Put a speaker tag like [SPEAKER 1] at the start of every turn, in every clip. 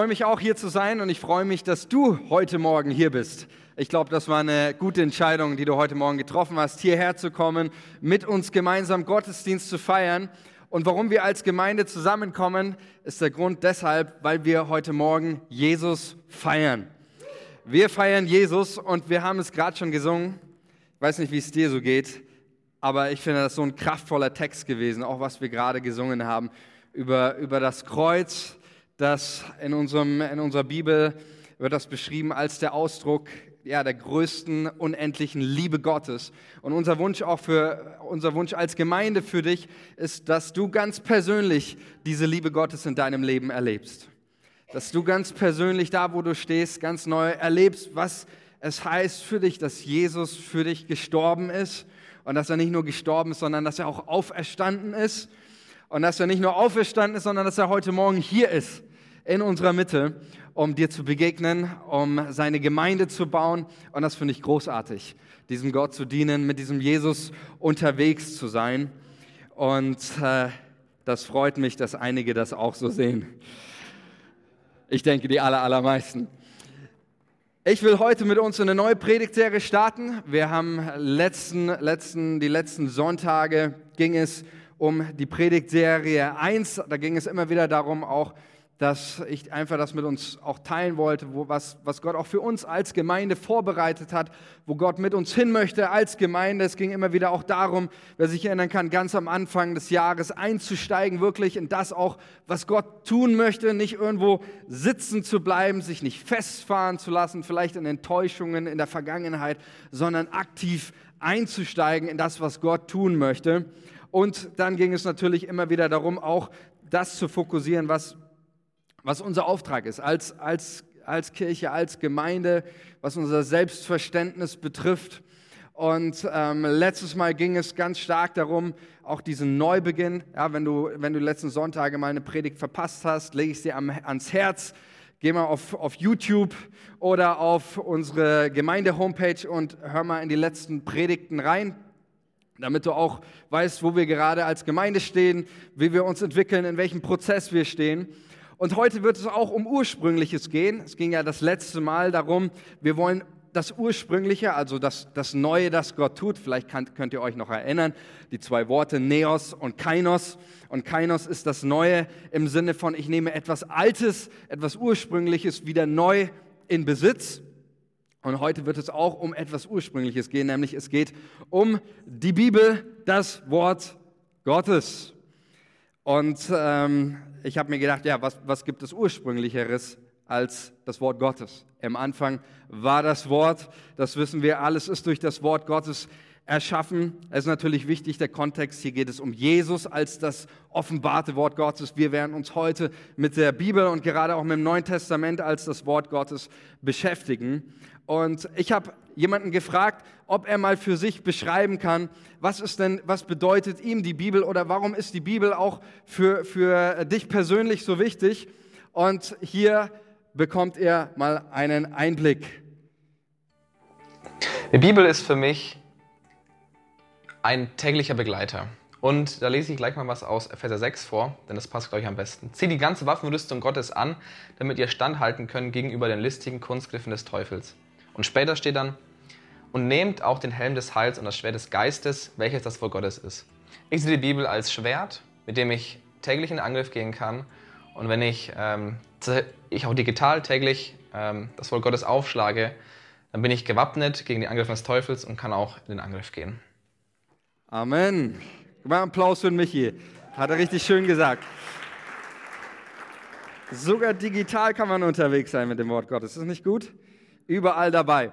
[SPEAKER 1] freue mich auch hier zu sein und ich freue mich, dass du heute Morgen hier bist. Ich glaube, das war eine gute Entscheidung, die du heute Morgen getroffen hast, hierher zu kommen, mit uns gemeinsam Gottesdienst zu feiern. Und warum wir als Gemeinde zusammenkommen, ist der Grund deshalb, weil wir heute Morgen Jesus feiern. Wir feiern Jesus und wir haben es gerade schon gesungen. Ich weiß nicht, wie es dir so geht, aber ich finde das so ein kraftvoller Text gewesen, auch was wir gerade gesungen haben über, über das Kreuz, das in, unserem, in unserer Bibel wird das beschrieben als der Ausdruck ja, der größten unendlichen Liebe Gottes. Und unser Wunsch auch für unser Wunsch als Gemeinde für dich ist, dass du ganz persönlich diese Liebe Gottes in deinem Leben erlebst. Dass du ganz persönlich da, wo du stehst, ganz neu erlebst, was es heißt für dich, dass Jesus für dich gestorben ist und dass er nicht nur gestorben ist, sondern dass er auch auferstanden ist und dass er nicht nur auferstanden ist, sondern dass er heute Morgen hier ist in unserer Mitte, um dir zu begegnen, um seine Gemeinde zu bauen. Und das finde ich großartig, diesem Gott zu dienen, mit diesem Jesus unterwegs zu sein. Und äh, das freut mich, dass einige das auch so sehen. Ich denke, die aller, allermeisten. Ich will heute mit uns eine neue Predigtserie starten. Wir haben letzten, letzten, die letzten Sonntage ging es um die Predigtserie 1. Da ging es immer wieder darum, auch dass ich einfach das mit uns auch teilen wollte, wo was, was Gott auch für uns als Gemeinde vorbereitet hat, wo Gott mit uns hin möchte als Gemeinde. Es ging immer wieder auch darum, wer sich erinnern kann, ganz am Anfang des Jahres einzusteigen, wirklich in das auch, was Gott tun möchte, nicht irgendwo sitzen zu bleiben, sich nicht festfahren zu lassen, vielleicht in Enttäuschungen in der Vergangenheit, sondern aktiv einzusteigen in das, was Gott tun möchte. Und dann ging es natürlich immer wieder darum, auch das zu fokussieren, was was unser Auftrag ist als, als, als Kirche, als Gemeinde, was unser Selbstverständnis betrifft. Und ähm, letztes Mal ging es ganz stark darum, auch diesen Neubeginn. Ja, wenn du, wenn du letzten Sonntage mal eine Predigt verpasst hast, lege ich dir am, ans Herz. Geh mal auf, auf YouTube oder auf unsere Gemeinde-Homepage und hör mal in die letzten Predigten rein, damit du auch weißt, wo wir gerade als Gemeinde stehen, wie wir uns entwickeln, in welchem Prozess wir stehen. Und heute wird es auch um Ursprüngliches gehen. Es ging ja das letzte Mal darum, wir wollen das Ursprüngliche, also das, das Neue, das Gott tut. Vielleicht könnt, könnt ihr euch noch erinnern, die zwei Worte Neos und Kainos. Und Kainos ist das Neue im Sinne von, ich nehme etwas Altes, etwas Ursprüngliches wieder neu in Besitz. Und heute wird es auch um etwas Ursprüngliches gehen, nämlich es geht um die Bibel, das Wort Gottes. Und ähm, ich habe mir gedacht, ja, was, was gibt es ursprünglicheres als das Wort Gottes? Im Anfang war das Wort, das wissen wir, alles ist durch das Wort Gottes erschaffen. Es ist natürlich wichtig, der Kontext, hier geht es um Jesus als das offenbarte Wort Gottes. Wir werden uns heute mit der Bibel und gerade auch mit dem Neuen Testament als das Wort Gottes beschäftigen. Und ich habe jemanden gefragt, ob er mal für sich beschreiben kann, was ist denn, was bedeutet ihm die Bibel oder warum ist die Bibel auch für, für dich persönlich so wichtig? Und hier bekommt er mal einen Einblick.
[SPEAKER 2] Die Bibel ist für mich ein täglicher Begleiter. Und da lese ich gleich mal was aus Epheser 6 vor, denn das passt, glaube ich, am besten. Zieh die ganze Waffenrüstung Gottes an, damit ihr standhalten könnt gegenüber den listigen Kunstgriffen des Teufels. Und später steht dann, und nehmt auch den Helm des Heils und das Schwert des Geistes, welches das Wort Gottes ist. Ich sehe die Bibel als Schwert, mit dem ich täglich in Angriff gehen kann. Und wenn ich, ähm, ich auch digital täglich ähm, das Wort Gottes aufschlage, dann bin ich gewappnet gegen die Angriffe des Teufels und kann auch in den Angriff gehen.
[SPEAKER 1] Amen. Mal Applaus für Michi. Hat er richtig schön gesagt. Sogar digital kann man unterwegs sein mit dem Wort Gottes. Ist das nicht gut? Überall dabei.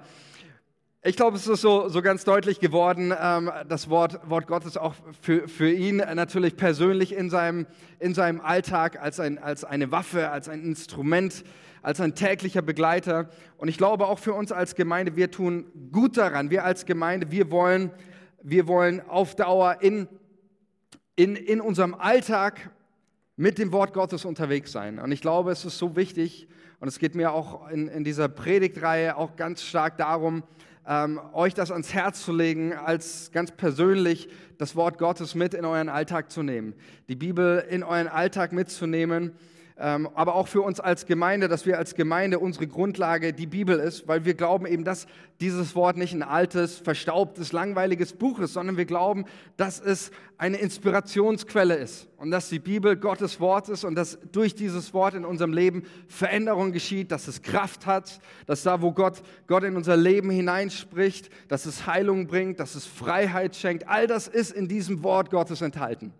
[SPEAKER 1] Ich glaube, es ist so, so ganz deutlich geworden, ähm, das Wort, Wort Gottes auch für, für ihn natürlich persönlich in seinem, in seinem Alltag als, ein, als eine Waffe, als ein Instrument, als ein täglicher Begleiter. Und ich glaube auch für uns als Gemeinde, wir tun gut daran. Wir als Gemeinde, wir wollen, wir wollen auf Dauer in, in, in unserem Alltag mit dem Wort Gottes unterwegs sein. Und ich glaube, es ist so wichtig, und es geht mir auch in, in dieser Predigtreihe auch ganz stark darum, ähm, euch das ans Herz zu legen, als ganz persönlich das Wort Gottes mit in euren Alltag zu nehmen. Die Bibel in euren Alltag mitzunehmen. Ähm, aber auch für uns als Gemeinde, dass wir als Gemeinde unsere Grundlage die Bibel ist, weil wir glauben eben, dass dieses Wort nicht ein altes, verstaubtes, langweiliges Buch ist, sondern wir glauben, dass es eine Inspirationsquelle ist und dass die Bibel Gottes Wort ist und dass durch dieses Wort in unserem Leben Veränderung geschieht, dass es Kraft hat, dass da, wo Gott, Gott in unser Leben hineinspricht, dass es Heilung bringt, dass es Freiheit schenkt. All das ist in diesem Wort Gottes enthalten.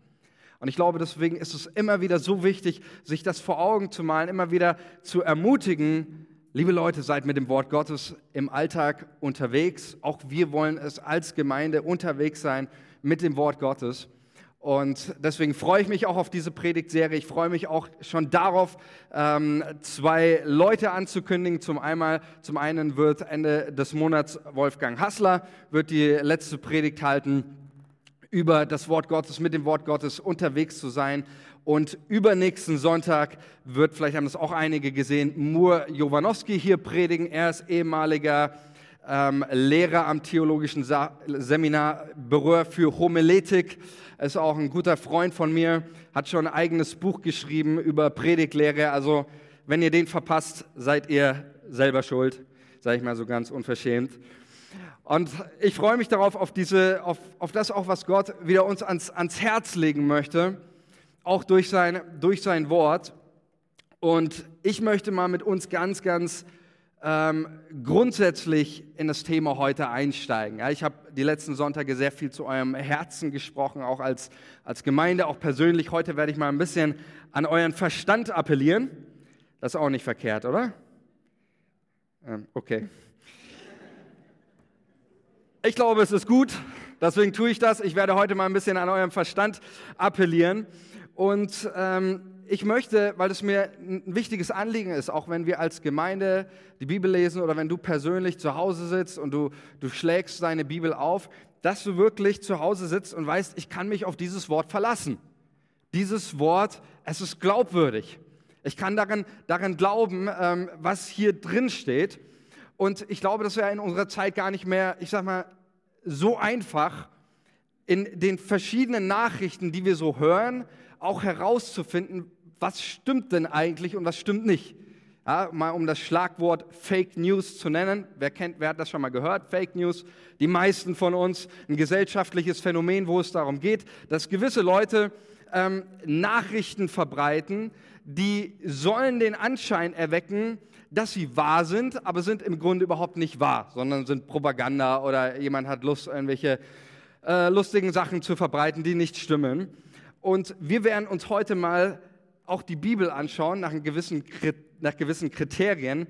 [SPEAKER 1] Und ich glaube, deswegen ist es immer wieder so wichtig, sich das vor Augen zu malen, immer wieder zu ermutigen, liebe Leute, seid mit dem Wort Gottes im Alltag unterwegs. Auch wir wollen es als Gemeinde unterwegs sein mit dem Wort Gottes. Und deswegen freue ich mich auch auf diese Predigtserie. Ich freue mich auch schon darauf, ähm, zwei Leute anzukündigen. Zum, einmal, zum einen wird Ende des Monats Wolfgang Hassler wird die letzte Predigt halten über das Wort Gottes, mit dem Wort Gottes unterwegs zu sein. Und übernächsten Sonntag wird, vielleicht haben das auch einige gesehen, Mur Jovanowski hier predigen. Er ist ehemaliger ähm, Lehrer am Theologischen Sa Seminar Berühr für Homiletik. Er ist auch ein guter Freund von mir, hat schon ein eigenes Buch geschrieben über Predigtlehre. Also, wenn ihr den verpasst, seid ihr selber schuld, sage ich mal so ganz unverschämt. Und ich freue mich darauf, auf, diese, auf, auf das auch, was Gott wieder uns ans, ans Herz legen möchte, auch durch sein, durch sein Wort. Und ich möchte mal mit uns ganz, ganz ähm, grundsätzlich in das Thema heute einsteigen. Ja, ich habe die letzten Sonntage sehr viel zu eurem Herzen gesprochen, auch als, als Gemeinde, auch persönlich. Heute werde ich mal ein bisschen an euren Verstand appellieren. Das ist auch nicht verkehrt, oder? Ähm, okay. Ich glaube, es ist gut, deswegen tue ich das. Ich werde heute mal ein bisschen an eurem Verstand appellieren. Und ähm, ich möchte, weil es mir ein wichtiges Anliegen ist, auch wenn wir als Gemeinde die Bibel lesen oder wenn du persönlich zu Hause sitzt und du, du schlägst deine Bibel auf, dass du wirklich zu Hause sitzt und weißt, ich kann mich auf dieses Wort verlassen. Dieses Wort, es ist glaubwürdig. Ich kann daran, daran glauben, ähm, was hier drin steht. Und ich glaube, das wäre in unserer Zeit gar nicht mehr, ich sag mal, so einfach, in den verschiedenen Nachrichten, die wir so hören, auch herauszufinden, was stimmt denn eigentlich und was stimmt nicht. Ja, mal um das Schlagwort Fake News zu nennen. Wer kennt, wer hat das schon mal gehört? Fake News. Die meisten von uns ein gesellschaftliches Phänomen, wo es darum geht, dass gewisse Leute ähm, Nachrichten verbreiten, die sollen den Anschein erwecken, dass sie wahr sind, aber sind im Grunde überhaupt nicht wahr, sondern sind Propaganda oder jemand hat Lust, irgendwelche äh, lustigen Sachen zu verbreiten, die nicht stimmen. Und wir werden uns heute mal auch die Bibel anschauen nach gewissen, nach gewissen Kriterien,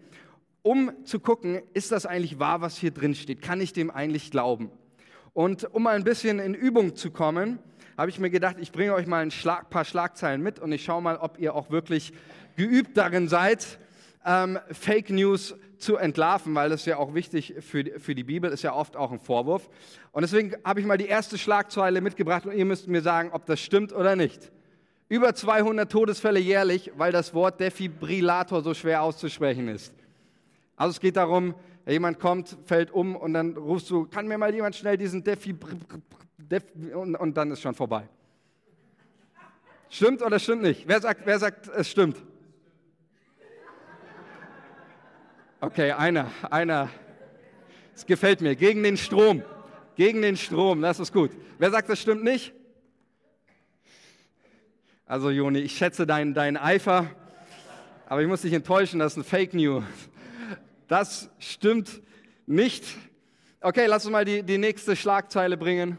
[SPEAKER 1] um zu gucken, ist das eigentlich wahr, was hier drin steht? Kann ich dem eigentlich glauben? Und um mal ein bisschen in Übung zu kommen, habe ich mir gedacht, ich bringe euch mal ein Schlag, paar Schlagzeilen mit und ich schaue mal, ob ihr auch wirklich geübt darin seid, ähm, Fake News zu entlarven, weil das ja auch wichtig für, für die Bibel ist ja oft auch ein Vorwurf. Und deswegen habe ich mal die erste Schlagzeile mitgebracht und ihr müsst mir sagen, ob das stimmt oder nicht. Über 200 Todesfälle jährlich, weil das Wort Defibrillator so schwer auszusprechen ist. Also es geht darum, jemand kommt, fällt um und dann rufst du, kann mir mal jemand schnell diesen Defibrillator Def und, und dann ist schon vorbei. Stimmt oder stimmt nicht? Wer sagt, wer sagt es stimmt? Okay, einer, einer. Es gefällt mir. Gegen den Strom. Gegen den Strom, das ist gut. Wer sagt, das stimmt nicht? Also, Joni, ich schätze deinen, deinen Eifer, aber ich muss dich enttäuschen, das ist ein Fake News. Das stimmt nicht. Okay, lass uns mal die, die nächste Schlagzeile bringen.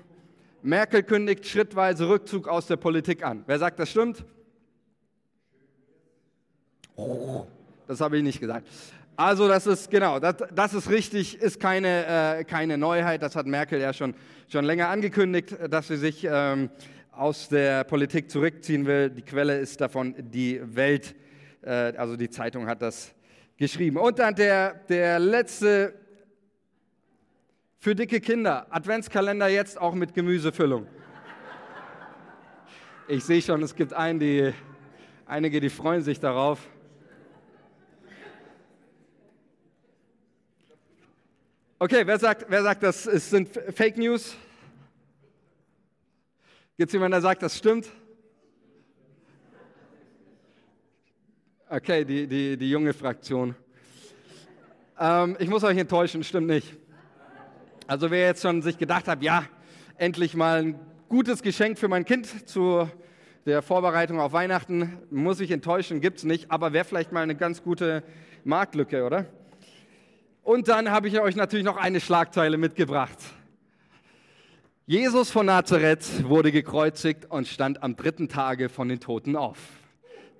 [SPEAKER 1] Merkel kündigt schrittweise Rückzug aus der Politik an. Wer sagt, das stimmt? Das habe ich nicht gesagt. Also das ist genau, das, das ist richtig, ist keine, äh, keine Neuheit. Das hat Merkel ja schon, schon länger angekündigt, dass sie sich ähm, aus der Politik zurückziehen will. Die Quelle ist davon die Welt, äh, also die Zeitung hat das geschrieben. Und dann der, der letzte für dicke Kinder, Adventskalender jetzt auch mit Gemüsefüllung. Ich sehe schon, es gibt einen, die, einige, die freuen sich darauf. Okay, wer sagt, wer sagt, das sind Fake News? Gibt es jemanden, der sagt, das stimmt? Okay, die, die, die junge Fraktion. Ähm, ich muss euch enttäuschen, stimmt nicht. Also wer jetzt schon sich gedacht hat, ja, endlich mal ein gutes Geschenk für mein Kind zu der Vorbereitung auf Weihnachten, muss ich enttäuschen, gibt es nicht, aber wäre vielleicht mal eine ganz gute Marktlücke, oder? Und dann habe ich euch natürlich noch eine Schlagzeile mitgebracht. Jesus von Nazareth wurde gekreuzigt und stand am dritten Tage von den Toten auf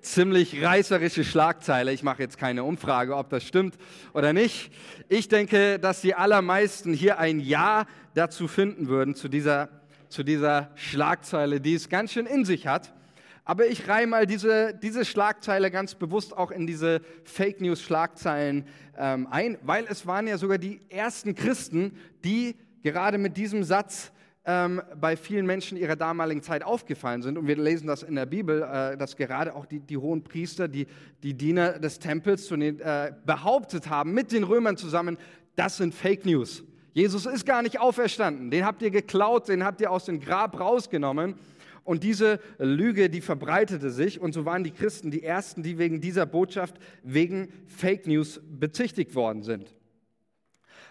[SPEAKER 1] ziemlich reißerische Schlagzeile. Ich mache jetzt keine Umfrage, ob das stimmt oder nicht. Ich denke, dass die allermeisten hier ein Ja dazu finden würden, zu dieser, zu dieser Schlagzeile, die es ganz schön in sich hat. Aber ich reihe mal diese, diese Schlagzeile ganz bewusst auch in diese Fake News-Schlagzeilen ähm, ein, weil es waren ja sogar die ersten Christen, die gerade mit diesem Satz ähm, bei vielen Menschen ihrer damaligen Zeit aufgefallen sind. Und wir lesen das in der Bibel, äh, dass gerade auch die, die hohen Priester, die, die Diener des Tempels zu den, äh, behauptet haben, mit den Römern zusammen, das sind Fake News. Jesus ist gar nicht auferstanden. Den habt ihr geklaut, den habt ihr aus dem Grab rausgenommen. Und diese Lüge, die verbreitete sich. Und so waren die Christen die Ersten, die wegen dieser Botschaft, wegen Fake News bezichtigt worden sind.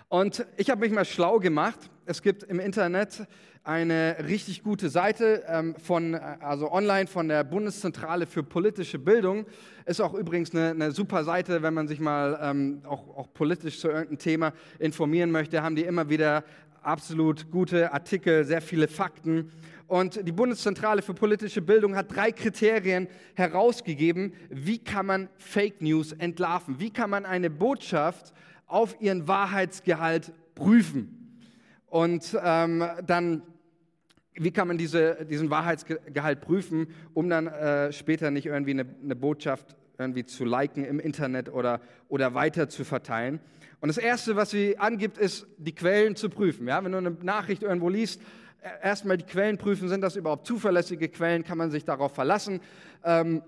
[SPEAKER 1] Und ich habe mich mal schlau gemacht. Es gibt im Internet eine richtig gute Seite ähm, von, also online von der Bundeszentrale für politische Bildung. Ist auch übrigens eine, eine super Seite, wenn man sich mal ähm, auch, auch politisch zu irgendeinem Thema informieren möchte. Haben die immer wieder absolut gute Artikel, sehr viele Fakten. Und die Bundeszentrale für politische Bildung hat drei Kriterien herausgegeben, wie kann man Fake News entlarven, wie kann man eine Botschaft auf ihren Wahrheitsgehalt prüfen. Und ähm, dann, wie kann man diese, diesen Wahrheitsgehalt prüfen, um dann äh, später nicht irgendwie eine, eine, Botschaft irgendwie zu liken im Internet oder, oder weiter zu verteilen. Und das Erste, was sie angibt, ist, die Quellen zu prüfen. Ja, wenn du eine Nachricht irgendwo liest, erstmal die Quellen prüfen, sind das überhaupt zuverlässige Quellen, kann man sich darauf verlassen. Ähm,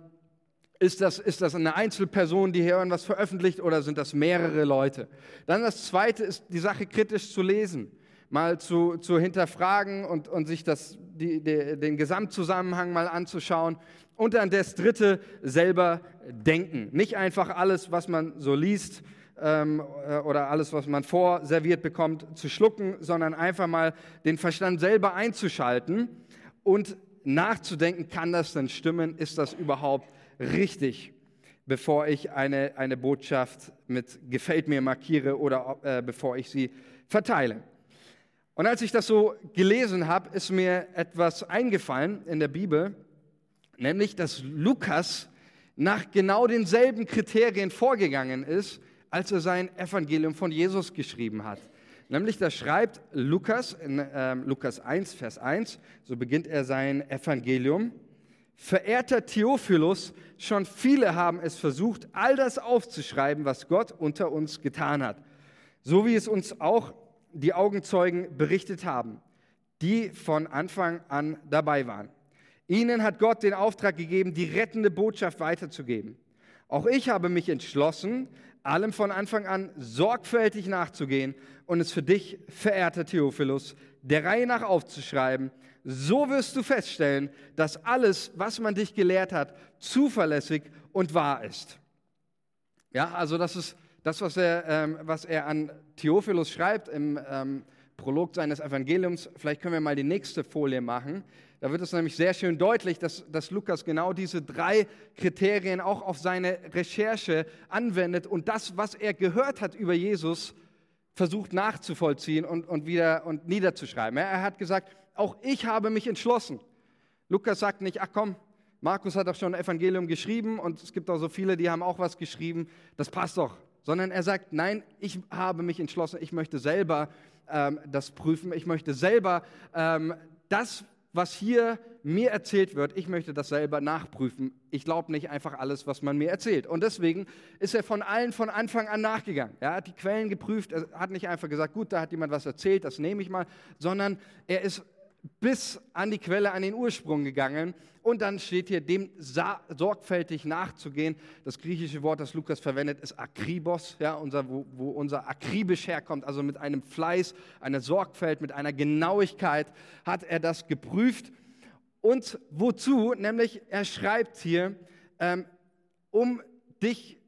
[SPEAKER 1] ist das, ist das eine Einzelperson, die hier irgendwas veröffentlicht oder sind das mehrere Leute? Dann das Zweite ist, die Sache kritisch zu lesen, mal zu, zu hinterfragen und, und sich das, die, die, den Gesamtzusammenhang mal anzuschauen. Und dann das Dritte, selber denken. Nicht einfach alles, was man so liest ähm, äh, oder alles, was man vorserviert bekommt, zu schlucken, sondern einfach mal den Verstand selber einzuschalten und nachzudenken, kann das denn stimmen? Ist das überhaupt richtig, bevor ich eine, eine Botschaft mit gefällt mir markiere oder äh, bevor ich sie verteile. Und als ich das so gelesen habe, ist mir etwas eingefallen in der Bibel, nämlich dass Lukas nach genau denselben Kriterien vorgegangen ist, als er sein Evangelium von Jesus geschrieben hat. Nämlich, da schreibt Lukas in äh, Lukas 1, Vers 1, so beginnt er sein Evangelium. Verehrter Theophilus, schon viele haben es versucht, all das aufzuschreiben, was Gott unter uns getan hat. So wie es uns auch die Augenzeugen berichtet haben, die von Anfang an dabei waren. Ihnen hat Gott den Auftrag gegeben, die rettende Botschaft weiterzugeben. Auch ich habe mich entschlossen, allem von Anfang an sorgfältig nachzugehen und es für dich, verehrter Theophilus, der Reihe nach aufzuschreiben, so wirst du feststellen, dass alles, was man dich gelehrt hat, zuverlässig und wahr ist. Ja, also das ist das, was er, ähm, was er an Theophilus schreibt im ähm, Prolog seines Evangeliums. Vielleicht können wir mal die nächste Folie machen. Da wird es nämlich sehr schön deutlich, dass, dass Lukas genau diese drei Kriterien auch auf seine Recherche anwendet und das, was er gehört hat über Jesus, versucht nachzuvollziehen und, und wieder und niederzuschreiben. Er hat gesagt, auch ich habe mich entschlossen. Lukas sagt nicht, ach komm, Markus hat doch schon ein Evangelium geschrieben und es gibt auch so viele, die haben auch was geschrieben, das passt doch. Sondern er sagt, nein, ich habe mich entschlossen, ich möchte selber ähm, das prüfen, ich möchte selber ähm, das, was hier mir erzählt wird, ich möchte das selber nachprüfen. Ich glaube nicht einfach alles, was man mir erzählt. Und deswegen ist er von allen von Anfang an nachgegangen. Er hat die Quellen geprüft, er hat nicht einfach gesagt, gut, da hat jemand was erzählt, das nehme ich mal, sondern er ist bis an die Quelle, an den Ursprung gegangen. Und dann steht hier, dem sorgfältig nachzugehen. Das griechische Wort, das Lukas verwendet, ist akribos, ja, unser, wo, wo unser akribisch herkommt, also mit einem Fleiß, einer Sorgfalt, mit einer Genauigkeit hat er das geprüft. Und wozu? Nämlich, er schreibt hier, ähm, um dich,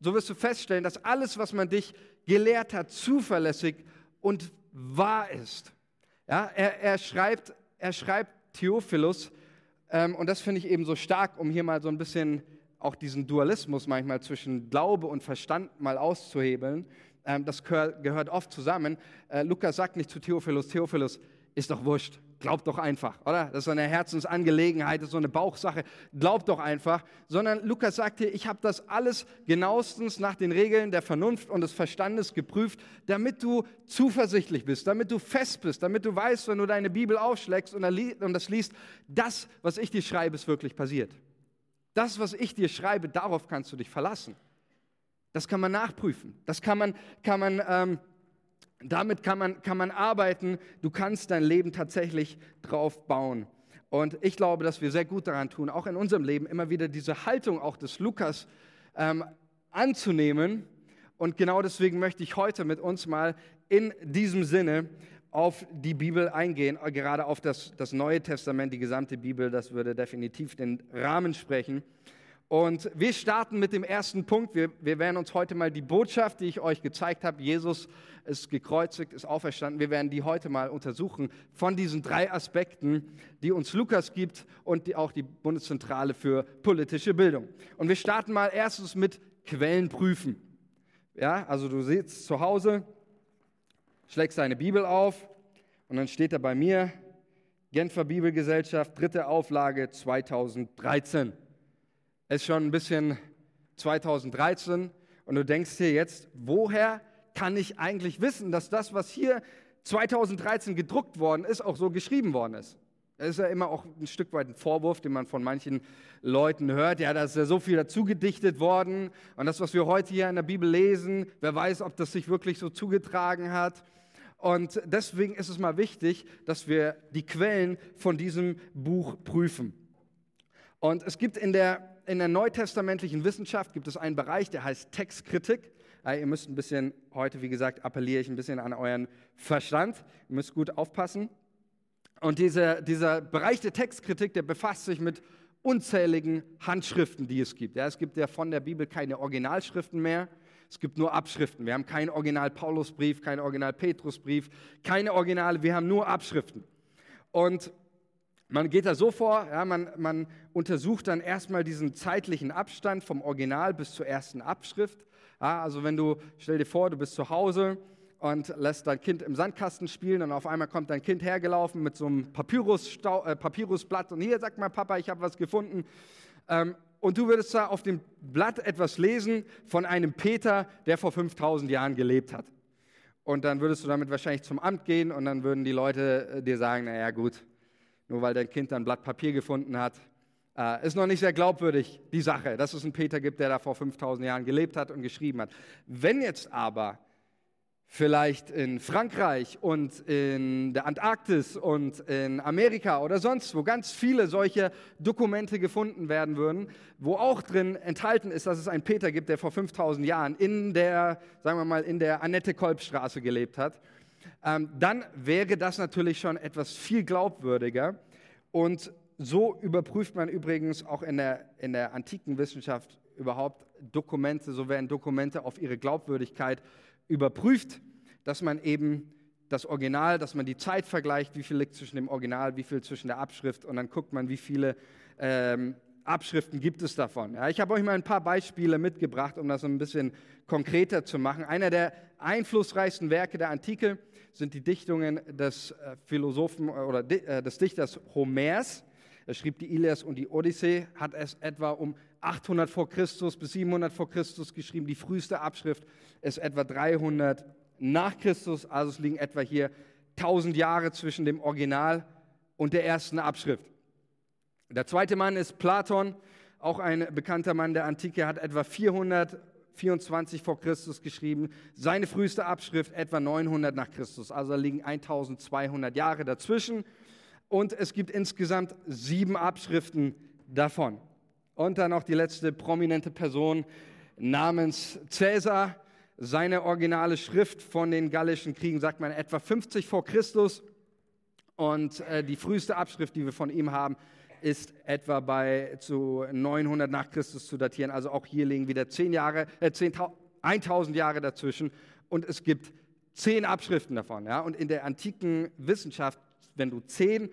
[SPEAKER 1] so wirst du feststellen, dass alles, was man dich gelehrt hat, zuverlässig und wahr ist. Ja, er, er schreibt, er schreibt Theophilus, ähm, und das finde ich eben so stark, um hier mal so ein bisschen auch diesen Dualismus manchmal zwischen Glaube und Verstand mal auszuhebeln. Ähm, das gehört oft zusammen. Äh, Lukas sagt nicht zu Theophilus, Theophilus, ist doch wurscht, glaub doch einfach, oder? Das ist so eine Herzensangelegenheit, das ist so eine Bauchsache, glaub doch einfach. Sondern Lukas sagt hier, ich habe das alles genauestens nach den Regeln der Vernunft und des Verstandes geprüft, damit du zuversichtlich bist, damit du fest bist, damit du weißt, wenn du deine Bibel aufschlägst und das liest, das, was ich dir schreibe, ist wirklich passiert. Das, was ich dir schreibe, darauf kannst du dich verlassen. Das kann man nachprüfen. Das kann man, kann man ähm, damit kann man, kann man arbeiten. Du kannst dein Leben tatsächlich drauf bauen. Und ich glaube, dass wir sehr gut daran tun, auch in unserem Leben immer wieder diese Haltung auch des Lukas ähm, anzunehmen. Und genau deswegen möchte ich heute mit uns mal in diesem Sinne auf die Bibel eingehen, gerade auf das, das Neue Testament, die gesamte Bibel. Das würde definitiv den Rahmen sprechen. Und wir starten mit dem ersten Punkt. Wir, wir werden uns heute mal die Botschaft, die ich euch gezeigt habe, Jesus ist gekreuzigt, ist auferstanden, wir werden die heute mal untersuchen von diesen drei Aspekten, die uns Lukas gibt und die auch die Bundeszentrale für politische Bildung. Und wir starten mal erstens mit Quellen prüfen. Ja, also du sitzt zu Hause, schlägst deine Bibel auf und dann steht da bei mir Genfer Bibelgesellschaft, dritte Auflage 2013 ist schon ein bisschen 2013 und du denkst dir jetzt, woher kann ich eigentlich wissen, dass das, was hier 2013 gedruckt worden ist, auch so geschrieben worden ist? Das ist ja immer auch ein Stück weit ein Vorwurf, den man von manchen Leuten hört. Ja, da ist ja so viel dazu gedichtet worden. Und das, was wir heute hier in der Bibel lesen, wer weiß, ob das sich wirklich so zugetragen hat. Und deswegen ist es mal wichtig, dass wir die Quellen von diesem Buch prüfen. Und es gibt in der in der neutestamentlichen Wissenschaft gibt es einen Bereich, der heißt Textkritik. Ihr müsst ein bisschen, heute wie gesagt, appelliere ich ein bisschen an euren Verstand. Ihr müsst gut aufpassen. Und diese, dieser Bereich der Textkritik, der befasst sich mit unzähligen Handschriften, die es gibt. Ja, es gibt ja von der Bibel keine Originalschriften mehr. Es gibt nur Abschriften. Wir haben keinen Original Paulusbrief, keinen Original Petrusbrief, keine Originale, wir haben nur Abschriften. Und man geht da so vor, ja, man, man untersucht dann erstmal diesen zeitlichen Abstand vom Original bis zur ersten Abschrift. Ja, also wenn du, stell dir vor, du bist zu Hause und lässt dein Kind im Sandkasten spielen und auf einmal kommt dein Kind hergelaufen mit so einem Papyrus äh, Papyrusblatt und hier, sag mal Papa, ich habe was gefunden. Ähm, und du würdest da auf dem Blatt etwas lesen von einem Peter, der vor 5000 Jahren gelebt hat. Und dann würdest du damit wahrscheinlich zum Amt gehen und dann würden die Leute äh, dir sagen, naja gut, nur weil dein Kind ein Blatt Papier gefunden hat. Äh, ist noch nicht sehr glaubwürdig, die Sache, dass es einen Peter gibt, der da vor 5000 Jahren gelebt hat und geschrieben hat. Wenn jetzt aber vielleicht in Frankreich und in der Antarktis und in Amerika oder sonst wo ganz viele solche Dokumente gefunden werden würden, wo auch drin enthalten ist, dass es einen Peter gibt, der vor 5000 Jahren in der, sagen wir mal, in der Annette-Kolb-Straße gelebt hat, ähm, dann wäre das natürlich schon etwas viel glaubwürdiger. Und so überprüft man übrigens auch in der, in der antiken Wissenschaft überhaupt Dokumente, so werden Dokumente auf ihre Glaubwürdigkeit überprüft, dass man eben das Original, dass man die Zeit vergleicht, wie viel liegt zwischen dem Original, wie viel zwischen der Abschrift und dann guckt man, wie viele ähm, Abschriften gibt es davon. Ja, ich habe euch mal ein paar Beispiele mitgebracht, um das ein bisschen konkreter zu machen. Einer der einflussreichsten Werke der Antike sind die Dichtungen des äh, Philosophen äh, oder äh, des Dichters Homers. Er schrieb die Ilias und die Odyssee, hat es etwa um 800 vor Christus bis 700 vor Christus geschrieben. Die früheste Abschrift ist etwa 300 nach Christus, also es liegen etwa hier 1000 Jahre zwischen dem Original und der ersten Abschrift. Der zweite Mann ist Platon, auch ein bekannter Mann der Antike, hat etwa 424 vor Christus geschrieben. Seine früheste Abschrift etwa 900 nach Christus, also liegen 1200 Jahre dazwischen. Und es gibt insgesamt sieben Abschriften davon. Und dann noch die letzte prominente Person namens Caesar. Seine originale Schrift von den gallischen Kriegen sagt man etwa 50 vor Christus. Und äh, die früheste Abschrift, die wir von ihm haben, ist etwa bei zu 900 nach Christus zu datieren. Also auch hier liegen wieder 10 Jahre, äh, 10, 1000 Jahre dazwischen. Und es gibt zehn Abschriften davon. Ja? Und in der antiken Wissenschaft, wenn du zehn,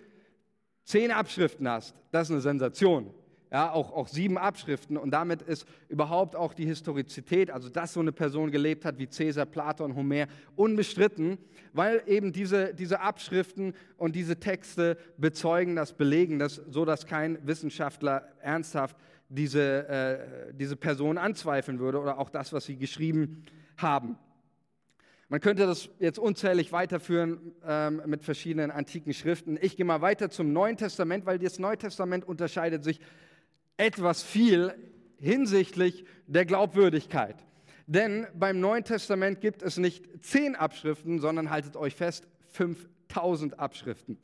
[SPEAKER 1] zehn Abschriften hast, das ist eine Sensation ja, auch, auch sieben Abschriften und damit ist überhaupt auch die Historizität, also dass so eine Person gelebt hat wie Caesar, Platon, Homer, unbestritten, weil eben diese, diese Abschriften und diese Texte bezeugen das, belegen das, so dass kein Wissenschaftler ernsthaft diese, äh, diese Person anzweifeln würde oder auch das, was sie geschrieben haben. Man könnte das jetzt unzählig weiterführen ähm, mit verschiedenen antiken Schriften. Ich gehe mal weiter zum Neuen Testament, weil das Neue Testament unterscheidet sich etwas viel hinsichtlich der Glaubwürdigkeit. Denn beim Neuen Testament gibt es nicht zehn Abschriften, sondern haltet euch fest, 5000 Abschriften.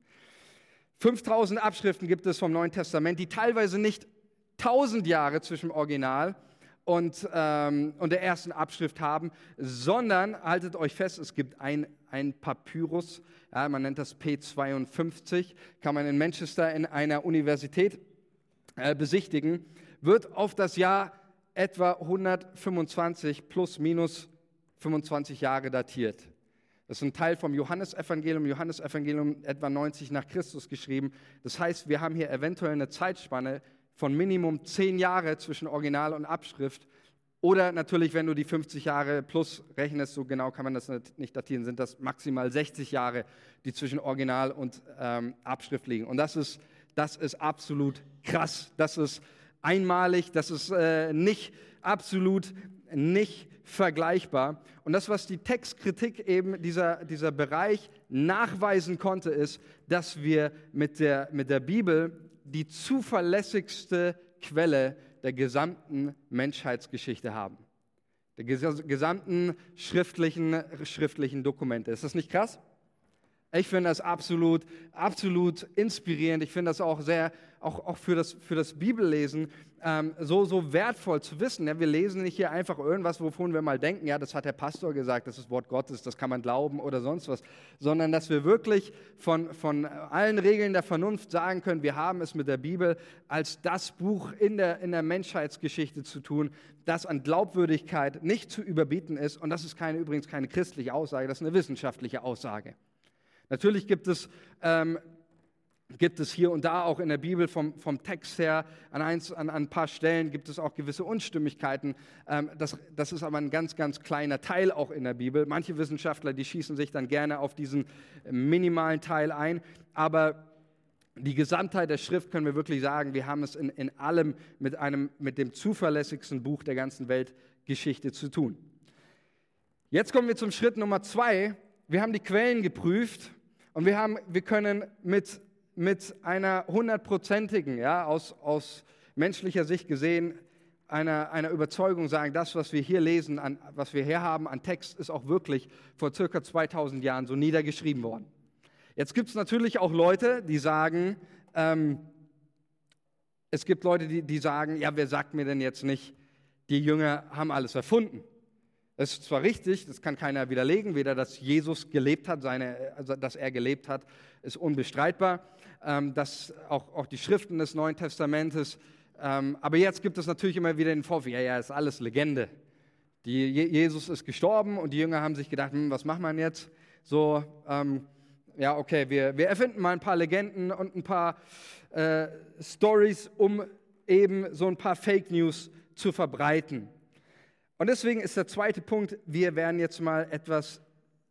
[SPEAKER 1] 5000 Abschriften gibt es vom Neuen Testament, die teilweise nicht 1000 Jahre zwischen Original und, ähm, und der ersten Abschrift haben, sondern haltet euch fest, es gibt ein, ein Papyrus, ja, man nennt das P52, kann man in Manchester in einer Universität besichtigen, wird auf das Jahr etwa 125 plus minus 25 Jahre datiert. Das ist ein Teil vom Johannesevangelium, Johannesevangelium etwa 90 nach Christus geschrieben. Das heißt, wir haben hier eventuell eine Zeitspanne von Minimum 10 Jahre zwischen Original und Abschrift. Oder natürlich, wenn du die 50 Jahre plus rechnest, so genau kann man das nicht datieren, sind das maximal 60 Jahre, die zwischen Original und ähm, Abschrift liegen. Und das ist das ist absolut krass. Das ist einmalig, das ist äh, nicht absolut nicht vergleichbar. Und das, was die Textkritik eben dieser, dieser Bereich nachweisen konnte, ist, dass wir mit der, mit der Bibel die zuverlässigste Quelle der gesamten Menschheitsgeschichte haben. Der gesamten schriftlichen, schriftlichen Dokumente. Ist das nicht krass? Ich finde das absolut, absolut inspirierend. Ich finde das auch sehr, auch, auch für, das, für das Bibellesen ähm, so, so wertvoll zu wissen. Ja, wir lesen nicht hier einfach irgendwas, wovon wir mal denken, ja, das hat der Pastor gesagt, das ist Wort Gottes, das kann man glauben oder sonst was, sondern dass wir wirklich von, von allen Regeln der Vernunft sagen können, wir haben es mit der Bibel als das Buch in der, in der Menschheitsgeschichte zu tun, das an Glaubwürdigkeit nicht zu überbieten ist. Und das ist keine, übrigens keine christliche Aussage, das ist eine wissenschaftliche Aussage. Natürlich gibt es, ähm, gibt es hier und da auch in der Bibel vom, vom Text her an, eins, an, an, ein paar Stellen gibt es auch gewisse Unstimmigkeiten. Ähm, das, das ist aber ein ganz, ganz kleiner Teil auch in der Bibel. Manche Wissenschaftler, die schießen sich dann gerne auf diesen minimalen Teil ein, aber die Gesamtheit der Schrift können wir wirklich sagen, wir haben es in, in allem mit, einem, mit dem zuverlässigsten Buch der ganzen Weltgeschichte zu tun. Jetzt kommen wir zum Schritt Nummer zwei. Wir haben die Quellen geprüft und wir, haben, wir können mit, mit einer hundertprozentigen, ja, aus, aus menschlicher Sicht gesehen, einer, einer Überzeugung sagen, das, was wir hier lesen, an, was wir hier haben an Text, ist auch wirklich vor circa 2000 Jahren so niedergeschrieben worden. Jetzt gibt es natürlich auch Leute, die sagen, ähm, es gibt Leute, die, die sagen, ja, wer sagt mir denn jetzt nicht, die Jünger haben alles erfunden? Es ist zwar richtig, das kann keiner widerlegen, weder dass Jesus gelebt hat, seine, also dass er gelebt hat, ist unbestreitbar, ähm, dass auch, auch die Schriften des Neuen Testamentes, ähm, aber jetzt gibt es natürlich immer wieder den Vorwurf, ja, ja, ist alles Legende. Die, Jesus ist gestorben und die Jünger haben sich gedacht, hm, was macht man jetzt? So, ähm, ja, okay, wir, wir erfinden mal ein paar Legenden und ein paar äh, Stories, um eben so ein paar Fake News zu verbreiten. Und deswegen ist der zweite Punkt, wir werden jetzt mal etwas,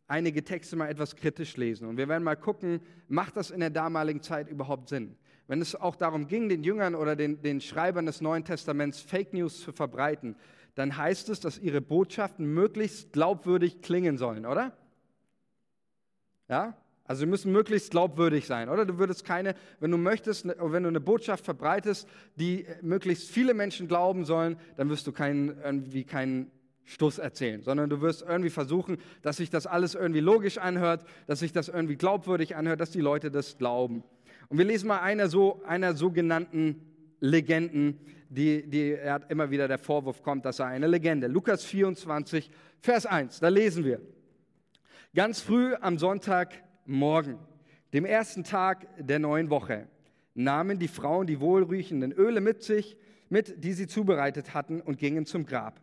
[SPEAKER 1] einige Texte mal etwas kritisch lesen. Und wir werden mal gucken, macht das in der damaligen Zeit überhaupt Sinn? Wenn es auch darum ging, den Jüngern oder den, den Schreibern des Neuen Testaments Fake News zu verbreiten, dann heißt es, dass ihre Botschaften möglichst glaubwürdig klingen sollen, oder? Ja? Also sie müssen möglichst glaubwürdig sein, oder? Du würdest keine, wenn du möchtest, ne, wenn du eine Botschaft verbreitest, die möglichst viele Menschen glauben sollen, dann wirst du keinen, irgendwie keinen Stuss erzählen, sondern du wirst irgendwie versuchen, dass sich das alles irgendwie logisch anhört, dass sich das irgendwie glaubwürdig anhört, dass die Leute das glauben. Und wir lesen mal einer so, einer sogenannten Legenden, die, die er hat immer wieder der Vorwurf kommt, dass er eine Legende. Lukas 24, Vers 1, da lesen wir. Ganz früh am Sonntag Morgen, dem ersten Tag der neuen Woche, nahmen die Frauen die wohlriechenden Öle mit sich, mit, die sie zubereitet hatten, und gingen zum Grab.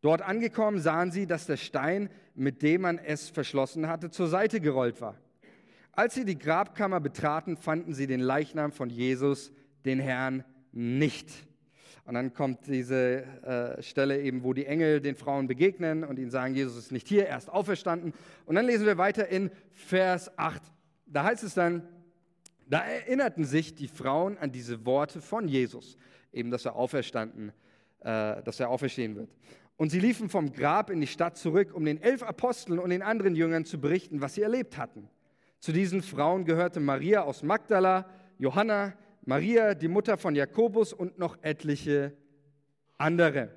[SPEAKER 1] Dort angekommen sahen sie, dass der Stein, mit dem man es verschlossen hatte, zur Seite gerollt war. Als sie die Grabkammer betraten, fanden sie den Leichnam von Jesus, den Herrn, nicht. Und dann kommt diese äh, Stelle eben, wo die Engel den Frauen begegnen und ihnen sagen, Jesus ist nicht hier, er ist auferstanden. Und dann lesen wir weiter in Vers 8. Da heißt es dann, da erinnerten sich die Frauen an diese Worte von Jesus, eben, dass er auferstanden, äh, dass er auferstehen wird. Und sie liefen vom Grab in die Stadt zurück, um den elf Aposteln und den anderen Jüngern zu berichten, was sie erlebt hatten. Zu diesen Frauen gehörte Maria aus Magdala, Johanna, Maria, die Mutter von Jakobus und noch etliche andere.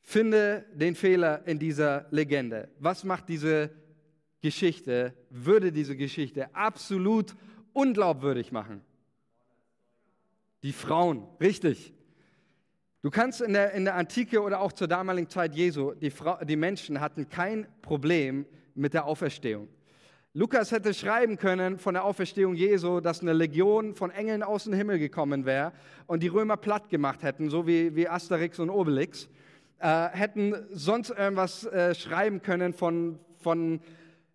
[SPEAKER 1] Finde den Fehler in dieser Legende. Was macht diese Geschichte, würde diese Geschichte absolut unglaubwürdig machen? Die Frauen, richtig. Du kannst in der, in der Antike oder auch zur damaligen Zeit Jesu, die, Frau, die Menschen hatten kein Problem mit der Auferstehung. Lukas hätte schreiben können von der Auferstehung Jesu, dass eine Legion von Engeln aus dem Himmel gekommen wäre und die Römer platt gemacht hätten, so wie, wie Asterix und Obelix. Äh, hätten sonst irgendwas äh, schreiben können von, von,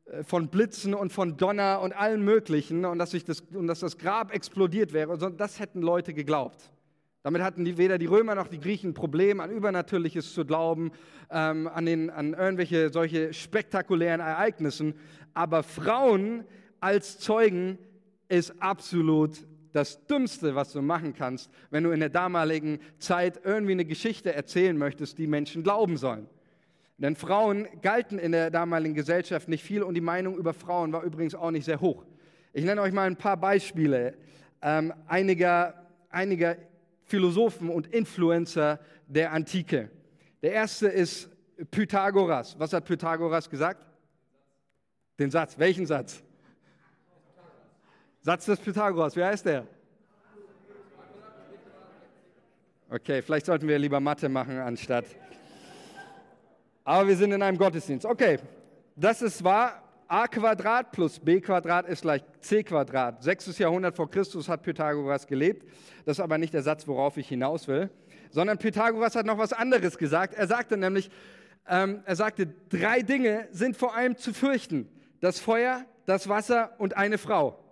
[SPEAKER 1] äh, von Blitzen und von Donner und allem Möglichen und dass, sich das, und dass das Grab explodiert wäre. Das hätten Leute geglaubt. Damit hatten die, weder die Römer noch die Griechen ein Problem, an Übernatürliches zu glauben, ähm, an, den, an irgendwelche solche spektakulären Ereignissen. Aber Frauen als Zeugen ist absolut das Dümmste, was du machen kannst, wenn du in der damaligen Zeit irgendwie eine Geschichte erzählen möchtest, die Menschen glauben sollen. Denn Frauen galten in der damaligen Gesellschaft nicht viel und die Meinung über Frauen war übrigens auch nicht sehr hoch. Ich nenne euch mal ein paar Beispiele ähm, einiger, einiger Philosophen und Influencer der Antike. Der erste ist Pythagoras. Was hat Pythagoras gesagt? Den Satz. Welchen Satz? Satz des Pythagoras. Wie heißt der? Okay, vielleicht sollten wir lieber Mathe machen anstatt. Aber wir sind in einem Gottesdienst. Okay, das ist wahr a Quadrat plus b Quadrat ist gleich c Quadrat. Sechstes Jahrhundert vor Christus hat Pythagoras gelebt. Das ist aber nicht der Satz, worauf ich hinaus will, sondern Pythagoras hat noch was anderes gesagt. Er sagte nämlich, ähm, er sagte, drei Dinge sind vor allem zu fürchten. Das Feuer, das Wasser und eine Frau.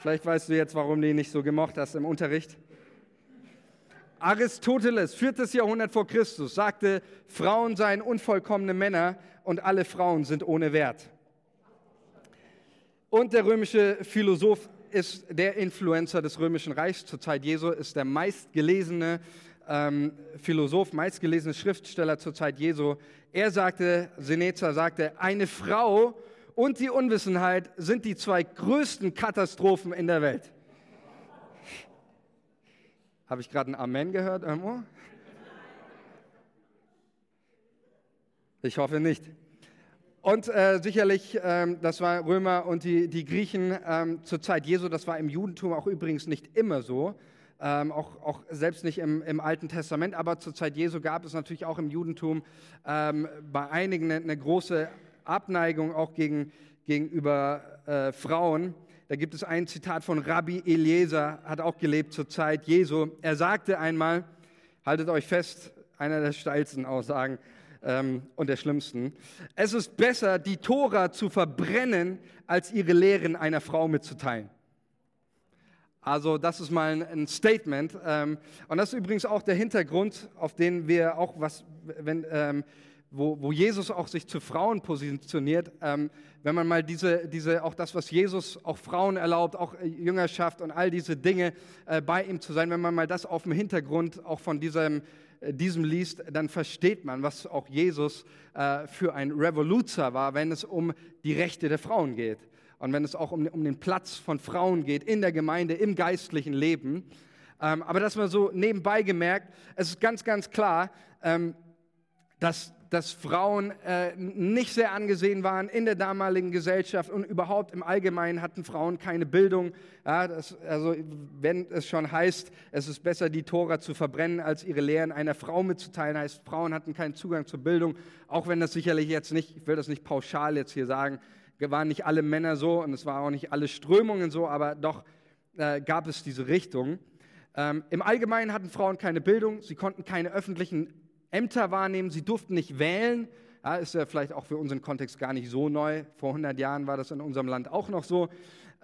[SPEAKER 1] Vielleicht weißt du jetzt, warum du ihn nicht so gemocht hast im Unterricht. Aristoteles, viertes Jahrhundert vor Christus, sagte, Frauen seien unvollkommene Männer und alle Frauen sind ohne Wert. Und der römische Philosoph ist der Influencer des römischen Reichs zur Zeit Jesu, ist der meistgelesene ähm, Philosoph, meistgelesene Schriftsteller zur Zeit Jesu. Er sagte, Seneca sagte, eine Frau und die Unwissenheit sind die zwei größten Katastrophen in der Welt. Habe ich gerade ein Amen gehört irgendwo? Ich hoffe nicht. Und äh, sicherlich, ähm, das war Römer und die, die Griechen ähm, zur Zeit Jesu, das war im Judentum auch übrigens nicht immer so, ähm, auch, auch selbst nicht im, im, Alten Testament, aber zur Zeit Jesu gab es natürlich auch im Judentum ähm, bei einigen eine, eine, große Abneigung auch gegen, gegenüber äh, Frauen. Da gibt es ein Zitat von Rabbi Eliezer, hat auch gelebt zur Zeit Jesu. Er sagte einmal, haltet euch fest, einer der steilsten Aussagen ähm, und der schlimmsten, es ist besser, die Tora zu verbrennen, als ihre Lehren einer Frau mitzuteilen. Also das ist mal ein Statement. Ähm, und das ist übrigens auch der Hintergrund, auf den wir auch was, wenn, ähm, wo, wo Jesus auch sich zu Frauen positioniert, ähm, wenn man mal diese, diese, auch das, was Jesus auch Frauen erlaubt, auch Jüngerschaft und all diese Dinge äh, bei ihm zu sein, wenn man mal das auf dem Hintergrund auch von diesem, äh, diesem liest, dann versteht man, was auch Jesus äh, für ein Revoluzer war, wenn es um die Rechte der Frauen geht und wenn es auch um, um den Platz von Frauen geht in der Gemeinde, im geistlichen Leben. Ähm, aber das mal so nebenbei gemerkt, es ist ganz, ganz klar, ähm, dass dass Frauen äh, nicht sehr angesehen waren in der damaligen Gesellschaft und überhaupt im Allgemeinen hatten Frauen keine Bildung. Ja, das, also wenn es schon heißt, es ist besser, die Tora zu verbrennen, als ihre Lehren einer Frau mitzuteilen, heißt, Frauen hatten keinen Zugang zur Bildung, auch wenn das sicherlich jetzt nicht, ich will das nicht pauschal jetzt hier sagen, waren nicht alle Männer so und es waren auch nicht alle Strömungen so, aber doch äh, gab es diese Richtung. Ähm, Im Allgemeinen hatten Frauen keine Bildung, sie konnten keine öffentlichen Ämter wahrnehmen, sie durften nicht wählen. Ja, ist ja vielleicht auch für unseren Kontext gar nicht so neu. Vor 100 Jahren war das in unserem Land auch noch so,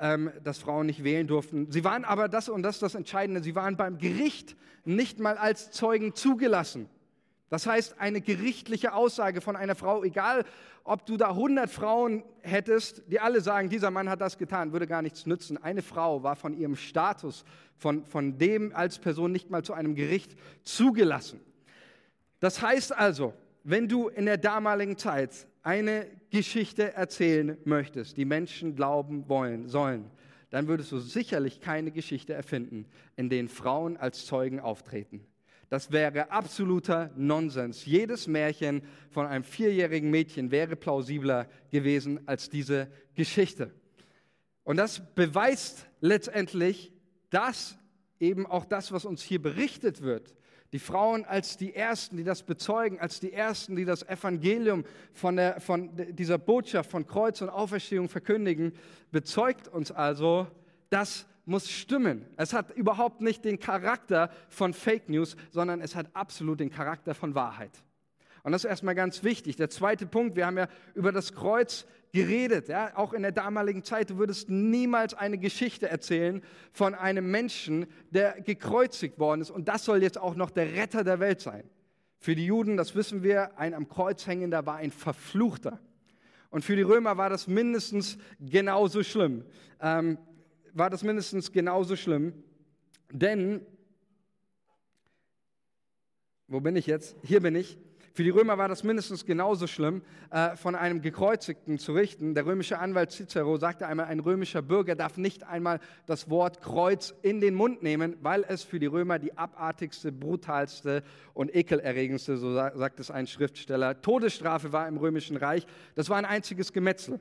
[SPEAKER 1] ähm, dass Frauen nicht wählen durften. Sie waren aber, das und das ist das Entscheidende, sie waren beim Gericht nicht mal als Zeugen zugelassen. Das heißt, eine gerichtliche Aussage von einer Frau, egal ob du da 100 Frauen hättest, die alle sagen, dieser Mann hat das getan, würde gar nichts nützen. Eine Frau war von ihrem Status, von, von dem als Person nicht mal zu einem Gericht zugelassen. Das heißt also, wenn du in der damaligen Zeit eine Geschichte erzählen möchtest, die Menschen glauben wollen, sollen, dann würdest du sicherlich keine Geschichte erfinden, in denen Frauen als Zeugen auftreten. Das wäre absoluter Nonsens. Jedes Märchen von einem vierjährigen Mädchen wäre plausibler gewesen als diese Geschichte. Und das beweist letztendlich, dass eben auch das, was uns hier berichtet wird, die Frauen als die Ersten, die das bezeugen, als die Ersten, die das Evangelium von, der, von dieser Botschaft von Kreuz und Auferstehung verkündigen, bezeugt uns also, dass muss stimmen. Es hat überhaupt nicht den Charakter von Fake News, sondern es hat absolut den Charakter von Wahrheit. Und das ist erstmal ganz wichtig. Der zweite Punkt, wir haben ja über das Kreuz geredet, ja, auch in der damaligen Zeit. Du würdest niemals eine Geschichte erzählen von einem Menschen, der gekreuzigt worden ist. Und das soll jetzt auch noch der Retter der Welt sein. Für die Juden, das wissen wir, ein am Kreuz hängender war ein Verfluchter. Und für die Römer war das mindestens genauso schlimm. Ähm, war das mindestens genauso schlimm, denn, wo bin ich jetzt? Hier bin ich. Für die Römer war das mindestens genauso schlimm, äh, von einem Gekreuzigten zu richten. Der römische Anwalt Cicero sagte einmal, ein römischer Bürger darf nicht einmal das Wort Kreuz in den Mund nehmen, weil es für die Römer die abartigste, brutalste und ekelerregendste, so sagt es ein Schriftsteller, Todesstrafe war im römischen Reich. Das war ein einziges Gemetzel.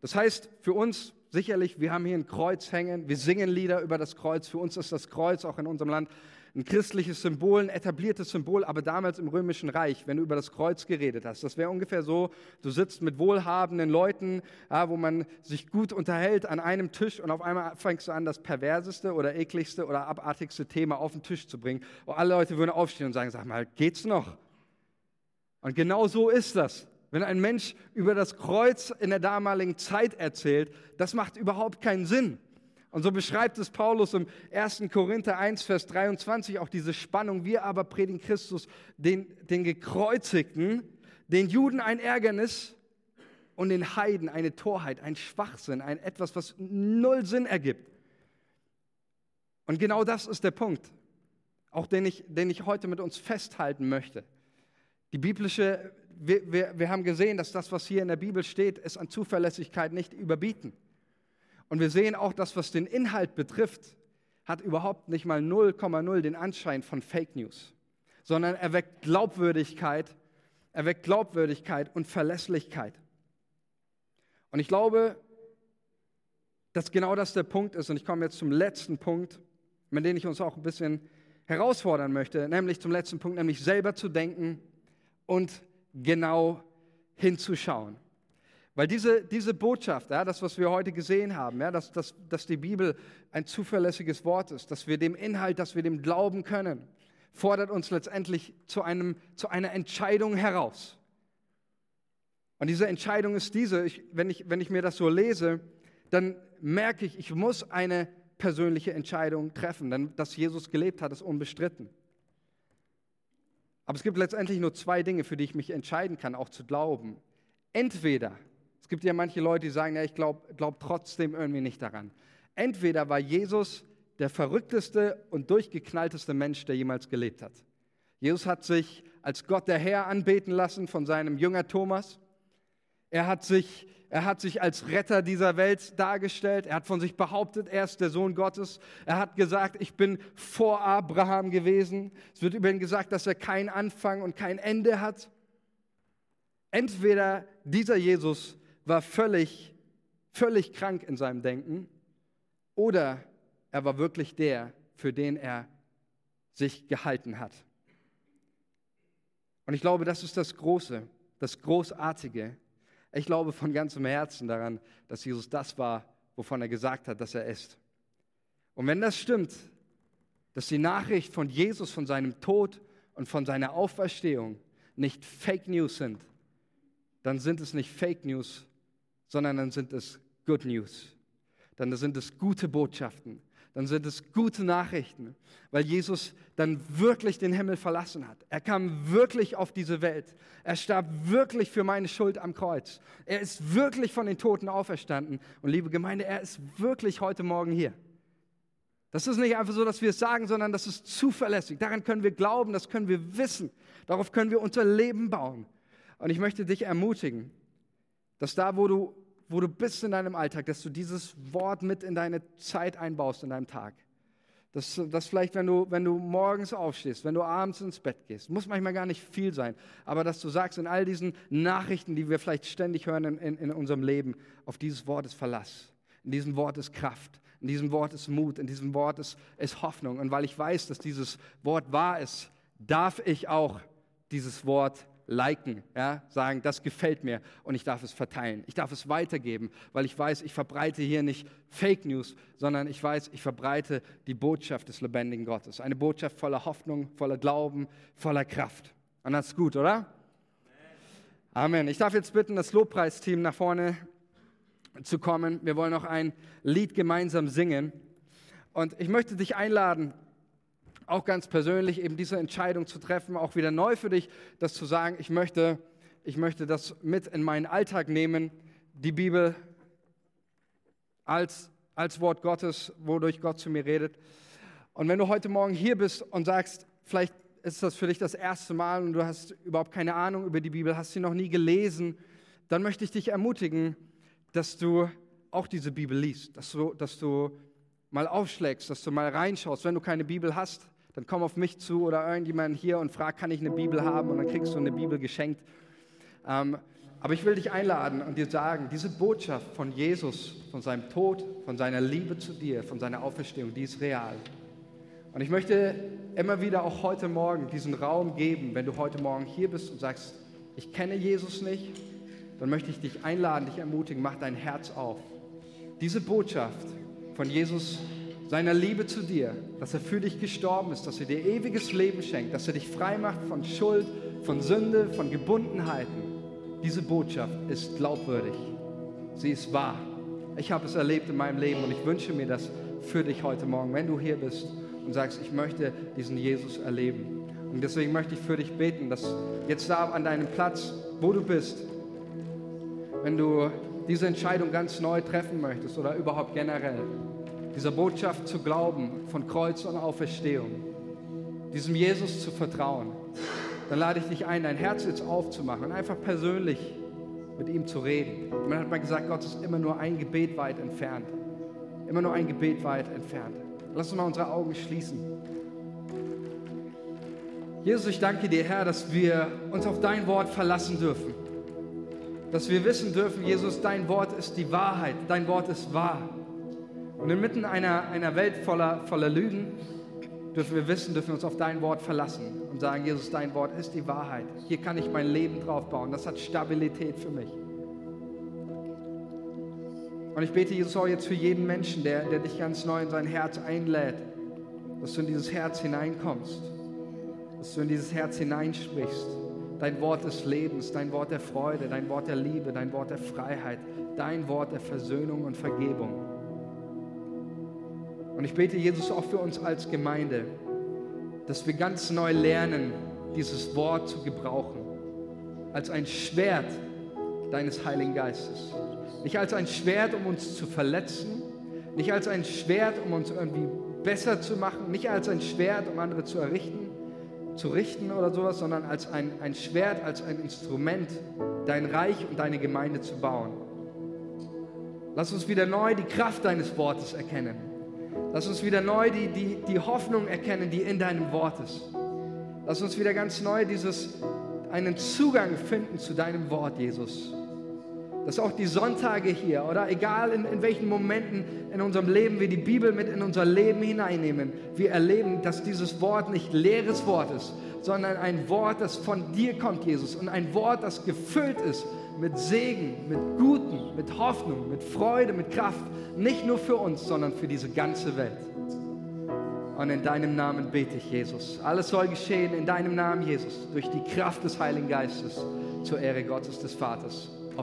[SPEAKER 1] Das heißt, für uns Sicherlich, wir haben hier ein Kreuz hängen, wir singen Lieder über das Kreuz. Für uns ist das Kreuz auch in unserem Land ein christliches Symbol, ein etabliertes Symbol, aber damals im Römischen Reich, wenn du über das Kreuz geredet hast, das wäre ungefähr so, du sitzt mit wohlhabenden Leuten, ja, wo man sich gut unterhält an einem Tisch und auf einmal fängst du an, das perverseste oder ekligste oder abartigste Thema auf den Tisch zu bringen. Und alle Leute würden aufstehen und sagen, sag mal, geht's noch? Und genau so ist das. Wenn ein Mensch über das Kreuz in der damaligen Zeit erzählt, das macht überhaupt keinen Sinn. Und so beschreibt es Paulus im 1. Korinther 1, Vers 23 auch diese Spannung. Wir aber predigen Christus, den, den Gekreuzigten, den Juden ein Ärgernis und den Heiden eine Torheit, ein Schwachsinn, ein etwas, was null Sinn ergibt. Und genau das ist der Punkt, auch den ich, den ich heute mit uns festhalten möchte. Die biblische wir, wir, wir haben gesehen, dass das, was hier in der Bibel steht, es an Zuverlässigkeit nicht überbieten. Und wir sehen auch, dass was den Inhalt betrifft, hat überhaupt nicht mal 0,0 den Anschein von Fake News, sondern er weckt Glaubwürdigkeit, er weckt Glaubwürdigkeit und Verlässlichkeit. Und ich glaube, dass genau das der Punkt ist. Und ich komme jetzt zum letzten Punkt, mit dem ich uns auch ein bisschen herausfordern möchte, nämlich zum letzten Punkt, nämlich selber zu denken und genau hinzuschauen. Weil diese, diese Botschaft, ja, das, was wir heute gesehen haben, ja, dass, dass, dass die Bibel ein zuverlässiges Wort ist, dass wir dem Inhalt, dass wir dem glauben können, fordert uns letztendlich zu, einem, zu einer Entscheidung heraus. Und diese Entscheidung ist diese, ich, wenn, ich, wenn ich mir das so lese, dann merke ich, ich muss eine persönliche Entscheidung treffen, denn dass Jesus gelebt hat, ist unbestritten. Aber es gibt letztendlich nur zwei Dinge, für die ich mich entscheiden kann, auch zu glauben. Entweder, gibt ja manche Leute, die sagen, ja, ich glaube glaub trotzdem irgendwie nicht daran. Entweder war Jesus der verrückteste und durchgeknallteste Mensch, der jemals gelebt hat. Jesus hat sich als Gott der Herr anbeten lassen von seinem Jünger Thomas. Er hat sich er hat sich als Retter dieser Welt dargestellt. Er hat von sich behauptet, er ist der Sohn Gottes. Er hat gesagt, ich bin vor Abraham gewesen. Es wird über ihn gesagt, dass er keinen Anfang und kein Ende hat. Entweder dieser Jesus war völlig, völlig krank in seinem Denken oder er war wirklich der, für den er sich gehalten hat. Und ich glaube, das ist das Große, das Großartige ich glaube von ganzem Herzen daran, dass Jesus das war, wovon er gesagt hat, dass er ist. Und wenn das stimmt, dass die Nachricht von Jesus, von seinem Tod und von seiner Auferstehung nicht Fake News sind, dann sind es nicht Fake News, sondern dann sind es Good News. Dann sind es gute Botschaften. Dann sind es gute Nachrichten, weil Jesus dann wirklich den Himmel verlassen hat. Er kam wirklich auf diese Welt. Er starb wirklich für meine Schuld am Kreuz. Er ist wirklich von den Toten auferstanden. Und liebe Gemeinde, er ist wirklich heute Morgen hier. Das ist nicht einfach so, dass wir es sagen, sondern das ist zuverlässig. Daran können wir glauben, das können wir wissen. Darauf können wir unser Leben bauen. Und ich möchte dich ermutigen, dass da, wo du, wo du bist in deinem Alltag, dass du dieses Wort mit in deine Zeit einbaust, in deinem Tag. Dass, dass vielleicht, wenn du, wenn du morgens aufstehst, wenn du abends ins Bett gehst, muss manchmal gar nicht viel sein, aber dass du sagst, in all diesen Nachrichten, die wir vielleicht ständig hören in, in, in unserem Leben, auf dieses Wort ist Verlass. In diesem Wort ist Kraft. In diesem Wort ist Mut. In diesem Wort ist, ist Hoffnung. Und weil ich weiß, dass dieses Wort wahr ist, darf ich auch dieses Wort liken, ja, sagen, das gefällt mir und ich darf es verteilen. Ich darf es weitergeben, weil ich weiß, ich verbreite hier nicht Fake News, sondern ich weiß, ich verbreite die Botschaft des lebendigen Gottes. Eine Botschaft voller Hoffnung, voller Glauben, voller Kraft. Und das ist gut, oder? Amen. Ich darf jetzt bitten, das Lobpreisteam nach vorne zu kommen. Wir wollen noch ein Lied gemeinsam singen. Und ich möchte dich einladen, auch ganz persönlich eben diese Entscheidung zu treffen, auch wieder neu für dich, das zu sagen, ich möchte, ich möchte das mit in meinen Alltag nehmen, die Bibel als, als Wort Gottes, wodurch Gott zu mir redet. Und wenn du heute Morgen hier bist und sagst, vielleicht ist das für dich das erste Mal und du hast überhaupt keine Ahnung über die Bibel, hast sie noch nie gelesen, dann möchte ich dich ermutigen, dass du auch diese Bibel liest, dass du, dass du mal aufschlägst, dass du mal reinschaust. Wenn du keine Bibel hast, dann komm auf mich zu oder irgendjemand hier und frag, kann ich eine Bibel haben? Und dann kriegst du eine Bibel geschenkt. Ähm, aber ich will dich einladen und dir sagen, diese Botschaft von Jesus, von seinem Tod, von seiner Liebe zu dir, von seiner Auferstehung, die ist real. Und ich möchte immer wieder auch heute Morgen diesen Raum geben, wenn du heute Morgen hier bist und sagst, ich kenne Jesus nicht, dann möchte ich dich einladen, dich ermutigen, mach dein Herz auf. Diese Botschaft von Jesus seiner Liebe zu dir, dass er für dich gestorben ist, dass er dir ewiges Leben schenkt, dass er dich frei macht von Schuld, von Sünde, von Gebundenheiten. Diese Botschaft ist glaubwürdig. Sie ist wahr. Ich habe es erlebt in meinem Leben und ich wünsche mir das für dich heute Morgen, wenn du hier bist und sagst, ich möchte diesen Jesus erleben. Und deswegen möchte ich für dich beten, dass jetzt da an deinem Platz, wo du bist, wenn du diese Entscheidung ganz neu treffen möchtest oder überhaupt generell, dieser Botschaft zu glauben von Kreuz und Auferstehung, diesem Jesus zu vertrauen, dann lade ich dich ein, dein Herz jetzt aufzumachen und einfach persönlich mit ihm zu reden. man hat mal gesagt, Gott ist immer nur ein Gebet weit entfernt. Immer nur ein Gebet weit entfernt. Lass uns mal unsere Augen schließen. Jesus, ich danke dir, Herr, dass wir uns auf dein Wort verlassen dürfen. Dass wir wissen dürfen, Jesus, dein Wort ist die Wahrheit, dein Wort ist wahr. Und inmitten einer, einer Welt voller, voller Lügen dürfen wir wissen, dürfen wir uns auf dein Wort verlassen und sagen, Jesus, dein Wort ist die Wahrheit. Hier kann ich mein Leben drauf bauen. Das hat Stabilität für mich. Und ich bete, Jesus, auch jetzt für jeden Menschen, der, der dich ganz neu in sein Herz einlädt, dass du in dieses Herz hineinkommst, dass du in dieses Herz hineinsprichst. Dein Wort des Lebens, dein Wort der Freude, dein Wort der Liebe, dein Wort der Freiheit, dein Wort der Versöhnung und Vergebung. Und ich bete, Jesus, auch für uns als Gemeinde, dass wir ganz neu lernen, dieses Wort zu gebrauchen. Als ein Schwert deines Heiligen Geistes. Nicht als ein Schwert, um uns zu verletzen. Nicht als ein Schwert, um uns irgendwie besser zu machen. Nicht als ein Schwert, um andere zu errichten, zu richten oder sowas, sondern als ein, ein Schwert, als ein Instrument, dein Reich und deine Gemeinde zu bauen. Lass uns wieder neu die Kraft deines Wortes erkennen. Lass uns wieder neu die, die, die Hoffnung erkennen, die in deinem Wort ist. Lass uns wieder ganz neu dieses, einen Zugang finden zu deinem Wort, Jesus. Dass auch die Sonntage hier oder egal in, in welchen Momenten in unserem Leben wir die Bibel mit in unser Leben hineinnehmen, wir erleben, dass dieses Wort nicht leeres Wort ist, sondern ein Wort, das von dir kommt, Jesus, und ein Wort, das gefüllt ist mit Segen, mit Guten, mit Hoffnung, mit Freude, mit Kraft. Nicht nur für uns, sondern für diese ganze Welt. Und in deinem Namen bete ich, Jesus. Alles soll geschehen in deinem Namen, Jesus, durch die Kraft des Heiligen Geistes zur Ehre Gottes des Vaters.